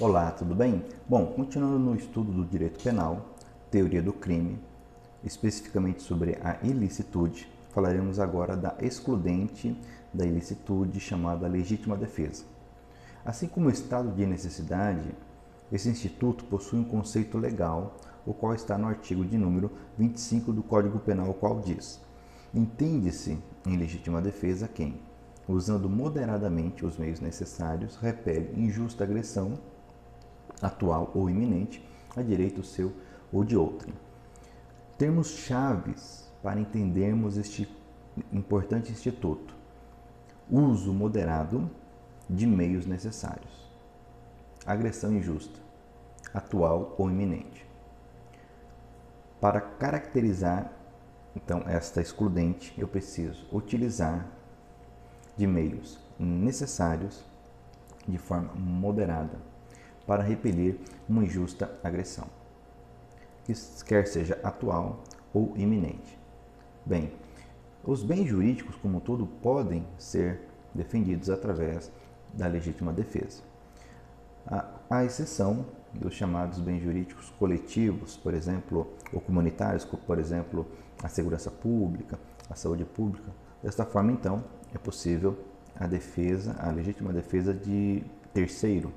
Olá, tudo bem? Bom, continuando no estudo do direito penal, teoria do crime, especificamente sobre a ilicitude, falaremos agora da excludente da ilicitude chamada legítima defesa. Assim como o estado de necessidade, esse instituto possui um conceito legal, o qual está no artigo de número 25 do Código Penal, o qual diz: Entende-se em legítima defesa quem, usando moderadamente os meios necessários, repele injusta agressão atual ou iminente a direito seu ou de outrem. Termos chaves para entendermos este importante instituto. Uso moderado de meios necessários. Agressão injusta, atual ou iminente. Para caracterizar então esta excludente, eu preciso utilizar de meios necessários de forma moderada para repelir uma injusta agressão, quer seja atual ou iminente. Bem, os bens jurídicos, como um todo, podem ser defendidos através da legítima defesa. A exceção dos chamados bens jurídicos coletivos, por exemplo, ou comunitários, por exemplo, a segurança pública, a saúde pública. Desta forma, então, é possível a defesa, a legítima defesa de terceiro,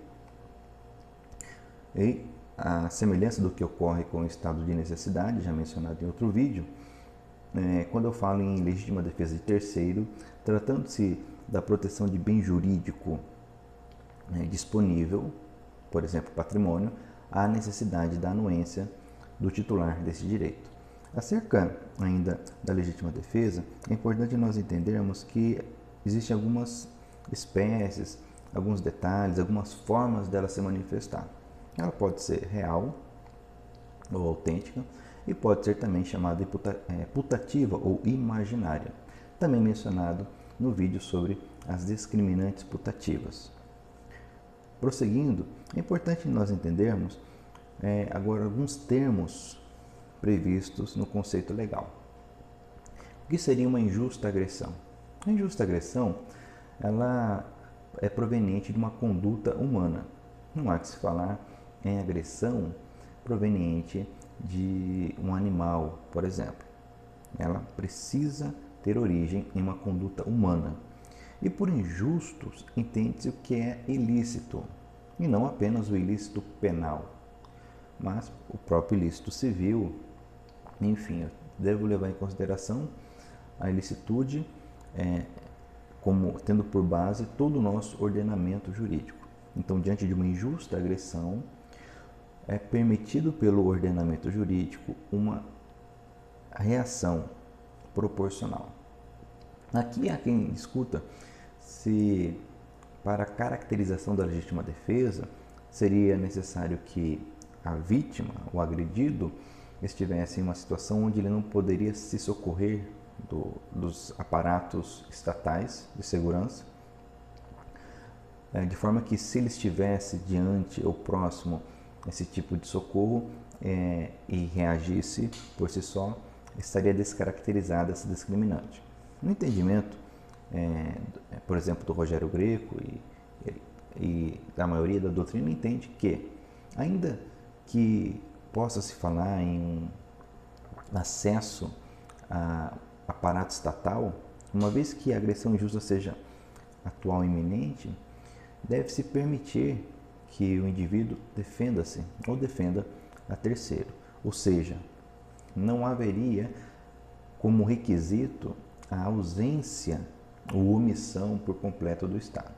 e a semelhança do que ocorre com o estado de necessidade, já mencionado em outro vídeo, é, quando eu falo em legítima defesa de terceiro, tratando-se da proteção de bem jurídico é, disponível, por exemplo, patrimônio, há necessidade da anuência do titular desse direito. Acerca ainda da legítima defesa, é importante nós entendermos que existem algumas espécies, alguns detalhes, algumas formas dela se manifestar. Ela pode ser real ou autêntica e pode ser também chamada é, putativa ou imaginária, também mencionado no vídeo sobre as discriminantes putativas. Prosseguindo, é importante nós entendermos é, agora alguns termos previstos no conceito legal. O que seria uma injusta agressão? A injusta agressão ela é proveniente de uma conduta humana. Não há que se falar em agressão proveniente de um animal, por exemplo. Ela precisa ter origem em uma conduta humana. E por injustos, entende-se o que é ilícito, e não apenas o ilícito penal, mas o próprio ilícito civil. Enfim, devo levar em consideração a ilicitude é, como tendo por base todo o nosso ordenamento jurídico. Então, diante de uma injusta agressão, é permitido pelo ordenamento jurídico uma reação proporcional. Aqui há quem discuta se, para a caracterização da legítima defesa, seria necessário que a vítima, o agredido, estivesse em uma situação onde ele não poderia se socorrer do, dos aparatos estatais de segurança, é, de forma que se ele estivesse diante ou próximo esse tipo de socorro é, e reagisse por si só, estaria descaracterizada essa discriminante. No entendimento, é, por exemplo, do Rogério Greco e, e, da maioria da doutrina, entende que, ainda que possa se falar em acesso a aparato estatal, uma vez que a agressão injusta seja atual e iminente, deve-se permitir que o indivíduo defenda-se ou defenda a terceiro. Ou seja, não haveria como requisito a ausência ou omissão por completo do Estado.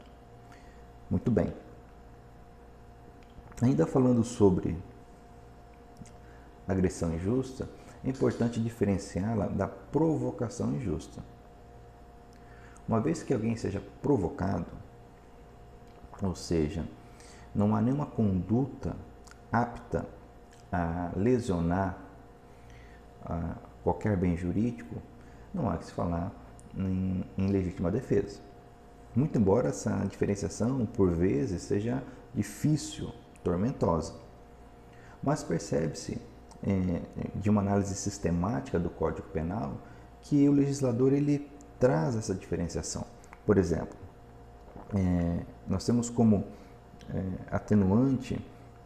Muito bem. Ainda falando sobre agressão injusta, é importante diferenciá-la da provocação injusta. Uma vez que alguém seja provocado, ou seja, não há nenhuma conduta apta a lesionar a qualquer bem jurídico, não há que se falar em, em legítima defesa. Muito embora essa diferenciação, por vezes, seja difícil, tormentosa. Mas percebe-se, é, de uma análise sistemática do Código Penal, que o legislador ele traz essa diferenciação. Por exemplo, é, nós temos como é, atenuante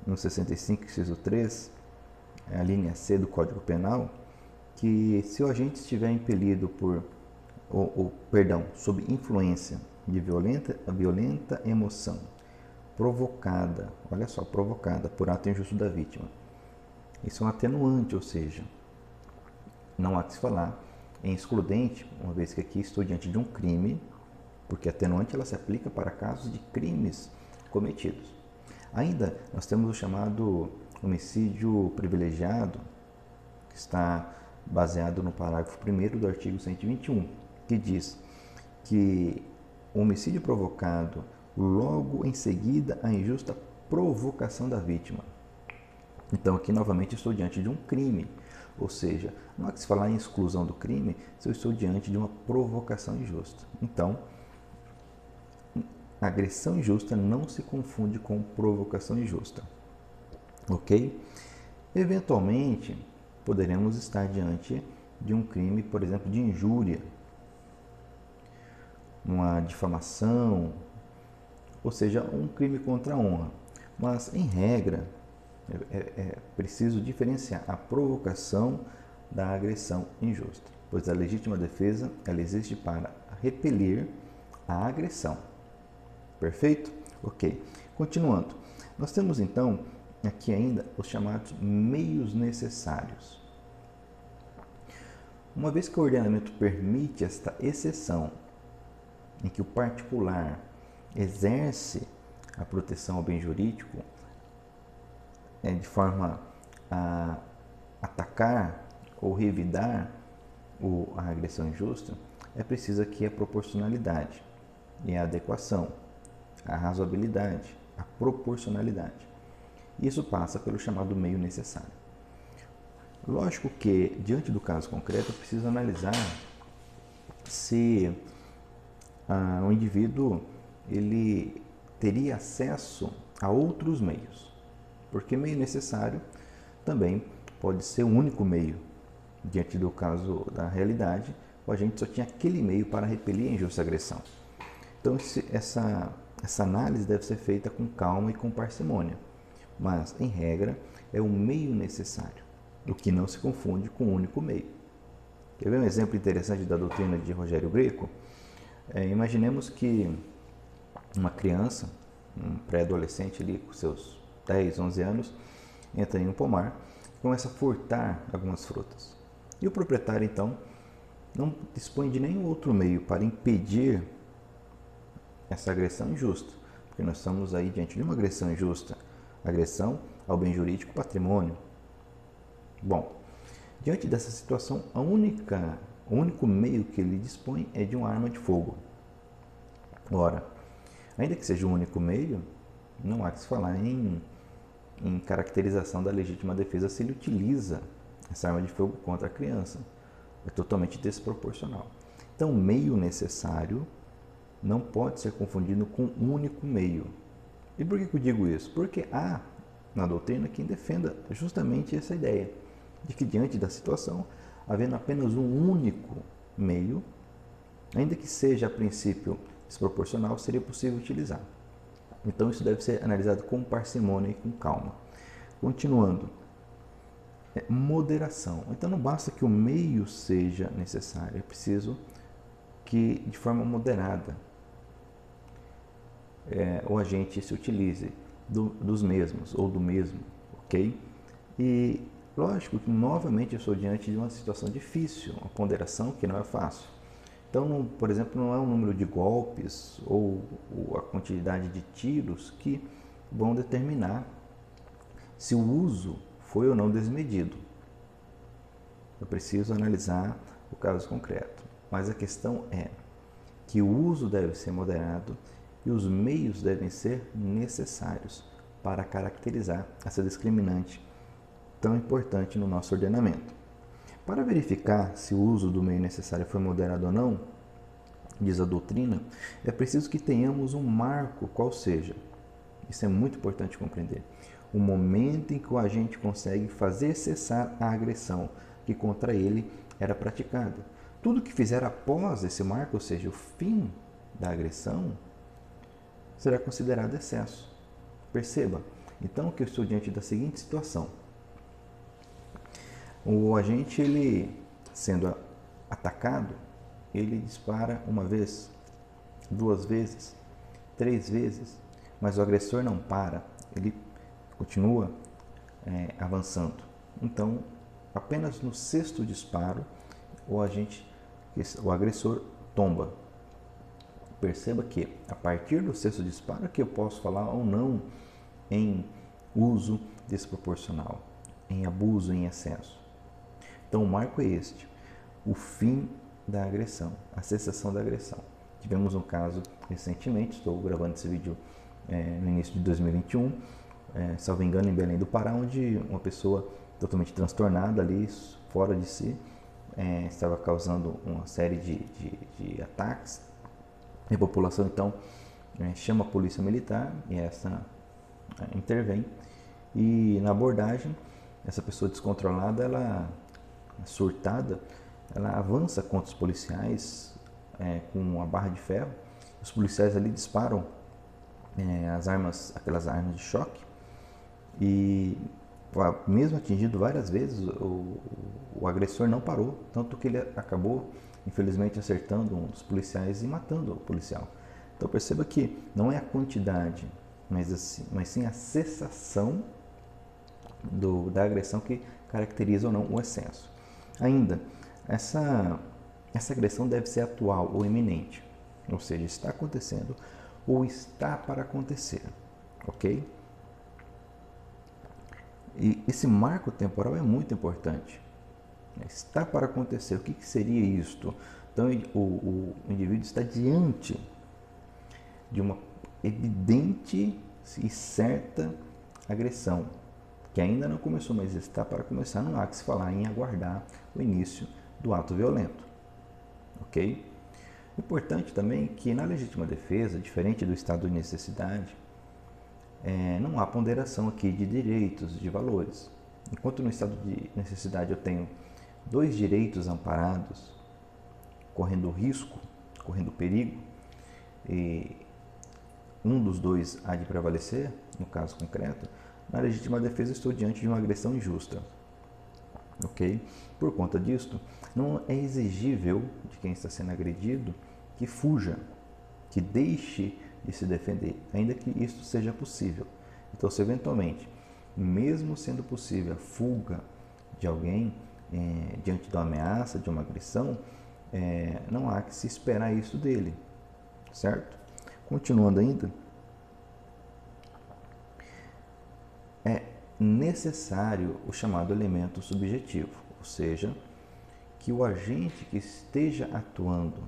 no 65, inciso 3, é a linha C do Código Penal, que se o agente estiver impelido por, ou, ou perdão, sob influência de violenta, violenta emoção provocada, olha só, provocada por ato injusto da vítima. Isso é um atenuante, ou seja, não há que se falar em excludente, uma vez que aqui estou diante de um crime, porque atenuante ela se aplica para casos de crimes cometidos. Ainda nós temos o chamado homicídio privilegiado, que está baseado no parágrafo 1 do artigo 121, que diz que o homicídio provocado logo em seguida a injusta provocação da vítima. Então aqui novamente estou diante de um crime, ou seja, não há que se falar em exclusão do crime se eu estou diante de uma provocação injusta. Então, agressão injusta não se confunde com provocação injusta. Ok? Eventualmente, poderemos estar diante de um crime, por exemplo, de injúria, uma difamação, ou seja, um crime contra a honra. Mas, em regra, é, é, é preciso diferenciar a provocação da agressão injusta, pois a legítima defesa ela existe para repelir a agressão. Perfeito? Ok. Continuando, nós temos então aqui ainda os chamados meios necessários. Uma vez que o ordenamento permite esta exceção em que o particular exerce a proteção ao bem jurídico é, de forma a atacar ou revidar o, a agressão injusta, é preciso aqui a proporcionalidade e a adequação, a razoabilidade, a proporcionalidade. Isso passa pelo chamado meio necessário. Lógico que, diante do caso concreto, é preciso analisar se ah, o indivíduo ele teria acesso a outros meios, porque meio necessário também pode ser o único meio. Diante do caso da realidade, o agente só tinha aquele meio para repelir a injusta agressão. Então, essa, essa análise deve ser feita com calma e com parcimônia, mas, em regra, é o meio necessário, o que não se confunde com o único meio. Quer ver um exemplo interessante da doutrina de Rogério Greco? É, imaginemos que uma criança, um pré-adolescente ali com seus 10, 11 anos, entra em um pomar e começa a furtar algumas frutas. E o proprietário então não dispõe de nenhum outro meio para impedir essa agressão injusta, porque nós estamos aí diante de uma agressão injusta, agressão ao bem jurídico patrimônio. Bom, diante dessa situação, a única, o único meio que ele dispõe é de uma arma de fogo. Ora, Ainda que seja o único meio, não há que se falar em, em caracterização da legítima defesa se ele utiliza essa arma de fogo contra a criança. É totalmente desproporcional. Então, meio necessário não pode ser confundido com um único meio. E por que eu digo isso? Porque há na doutrina quem defenda justamente essa ideia de que diante da situação, havendo apenas um único meio, ainda que seja a princípio desproporcional seria possível utilizar. Então isso deve ser analisado com parcimônia e com calma. Continuando, é moderação. Então não basta que o meio seja necessário, é preciso que de forma moderada é, o agente se utilize do, dos mesmos ou do mesmo, ok? E lógico que novamente eu estou diante de uma situação difícil, uma ponderação que não é fácil. Então, por exemplo, não é o número de golpes ou, ou a quantidade de tiros que vão determinar se o uso foi ou não desmedido. Eu preciso analisar o caso concreto. Mas a questão é que o uso deve ser moderado e os meios devem ser necessários para caracterizar essa discriminante tão importante no nosso ordenamento. Para verificar se o uso do meio necessário foi moderado ou não, diz a doutrina, é preciso que tenhamos um marco, qual seja. Isso é muito importante compreender. O momento em que o agente consegue fazer cessar a agressão que contra ele era praticada. Tudo que fizer após esse marco, ou seja, o fim da agressão, será considerado excesso. Perceba, então que eu estou diante da seguinte situação. O agente, ele sendo atacado, ele dispara uma vez, duas vezes, três vezes, mas o agressor não para, ele continua é, avançando. Então, apenas no sexto disparo, o agente, o agressor tomba. Perceba que a partir do sexto disparo é que eu posso falar ou não em uso desproporcional, em abuso em excesso. Então o marco é este, o fim da agressão, a cessação da agressão. Tivemos um caso recentemente, estou gravando esse vídeo é, no início de 2021, é, salvo engano, em Belém do Pará, onde uma pessoa totalmente transtornada ali, fora de si, é, estava causando uma série de, de, de ataques. A população então é, chama a polícia militar e essa é, intervém. E na abordagem, essa pessoa descontrolada, ela surtada, ela avança contra os policiais é, com uma barra de ferro. Os policiais ali disparam é, as armas, aquelas armas de choque, e mesmo atingido várias vezes, o, o, agressor não parou, tanto que ele acabou, infelizmente, acertando um dos policiais e matando o policial. Então perceba que não é a quantidade, mas, assim, mas sim a cessação do, da agressão que caracteriza ou não o excesso. Ainda, essa, essa agressão deve ser atual ou iminente, ou seja, está acontecendo ou está para acontecer, ok? E esse marco temporal é muito importante. Está para acontecer. O que, que seria isto? Então, o, o, indivíduo está diante de uma evidente e certa agressão, que ainda não começou, mas está para começar. Não há que se falar em aguardar o início do ato violento. Ok? Importante também que na legítima defesa, diferente do estado de necessidade, é, não há ponderação aqui de direitos, de valores. Enquanto no estado de necessidade eu tenho dois direitos amparados, correndo risco, correndo perigo, e um dos dois há de prevalecer, no caso concreto, na legítima defesa estou diante de uma agressão injusta. Ok? Por conta disto, não é exigível de quem está sendo agredido que fuja, que deixe de se defender, ainda que isso seja possível. Então, se eventualmente, mesmo sendo possível a fuga de alguém é, diante de uma ameaça, de uma agressão, é, não há que se esperar isso dele, certo? Continuando ainda, é necessário o chamado elemento subjetivo, ou seja, que o agente que esteja atuando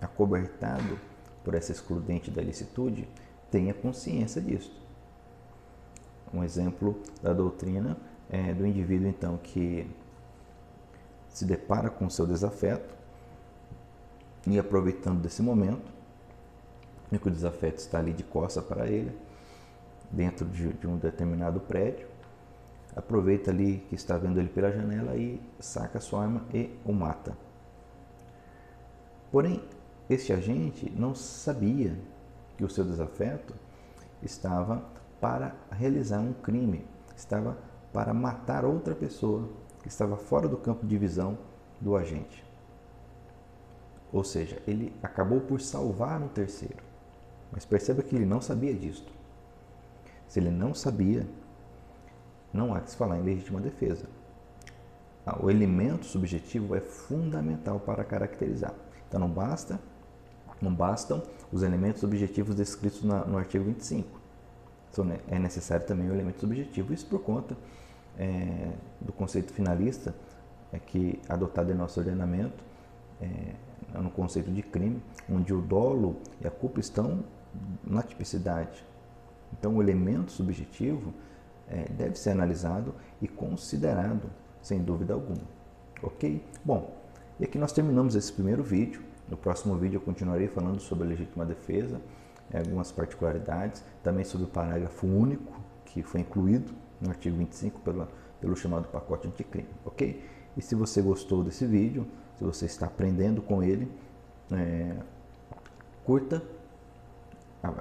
acobertado por essa excludente da licitude tenha consciência disso. Um exemplo da doutrina é do indivíduo então que se depara com o seu desafeto e aproveitando desse momento, e que o desafeto está ali de costa para ele, dentro de, de um determinado prédio, aproveita ali que está vendo ele pela janela e saca sua arma e o mata. Porém, este agente não sabia que o seu desafeto estava para realizar um crime, estava para matar outra pessoa que estava fora do campo de visão do agente. Ou seja, ele acabou por salvar um terceiro. Mas perceba que ele não sabia disto. Se ele não sabia, não há que se falar em legítima defesa. Ah, o elemento subjetivo é fundamental para caracterizar. Então não basta não bastam os elementos objetivos descritos na, no artigo 25. Então, é necessário também o elemento subjetivo. Isso por conta é, do conceito finalista é que adotado em nosso ordenamento é, no conceito de crime, onde o dolo e a culpa estão na tipicidade. Então, o elemento subjetivo é, deve ser analisado e considerado, sem dúvida alguma. Ok? Bom, e aqui nós terminamos esse primeiro vídeo. No próximo vídeo eu continuarei falando sobre a legítima defesa, algumas particularidades, também sobre o parágrafo único que foi incluído no artigo 25 pela, pelo chamado pacote anticrime, ok? E se você gostou desse vídeo, se você está aprendendo com ele, é, curta,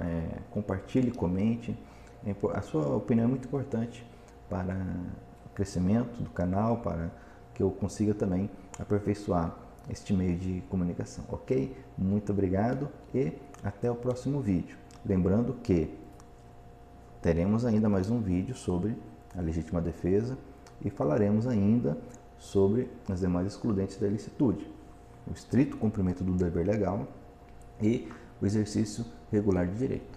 é, compartilhe, comente, É a sua opinião é muito importante para o crescimento do canal, para que eu consiga também aperfeiçoar este meio de comunicação, ok? Muito obrigado e até o próximo vídeo. Lembrando que teremos ainda mais um vídeo sobre a legítima defesa e falaremos ainda sobre as demais excludentes da ilicitude, o estrito cumprimento do dever legal e o exercício regular de direito.